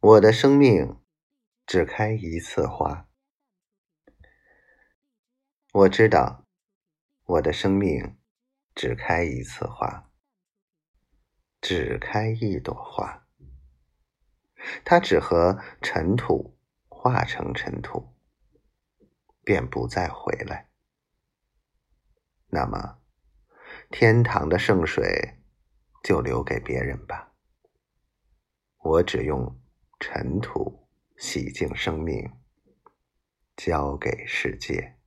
我的生命只开一次花。我知道，我的生命只开一次花，只开一朵花。它只和尘土化成尘土，便不再回来。那么，天堂的圣水就留给别人吧。我只用。尘土洗净生命，交给世界。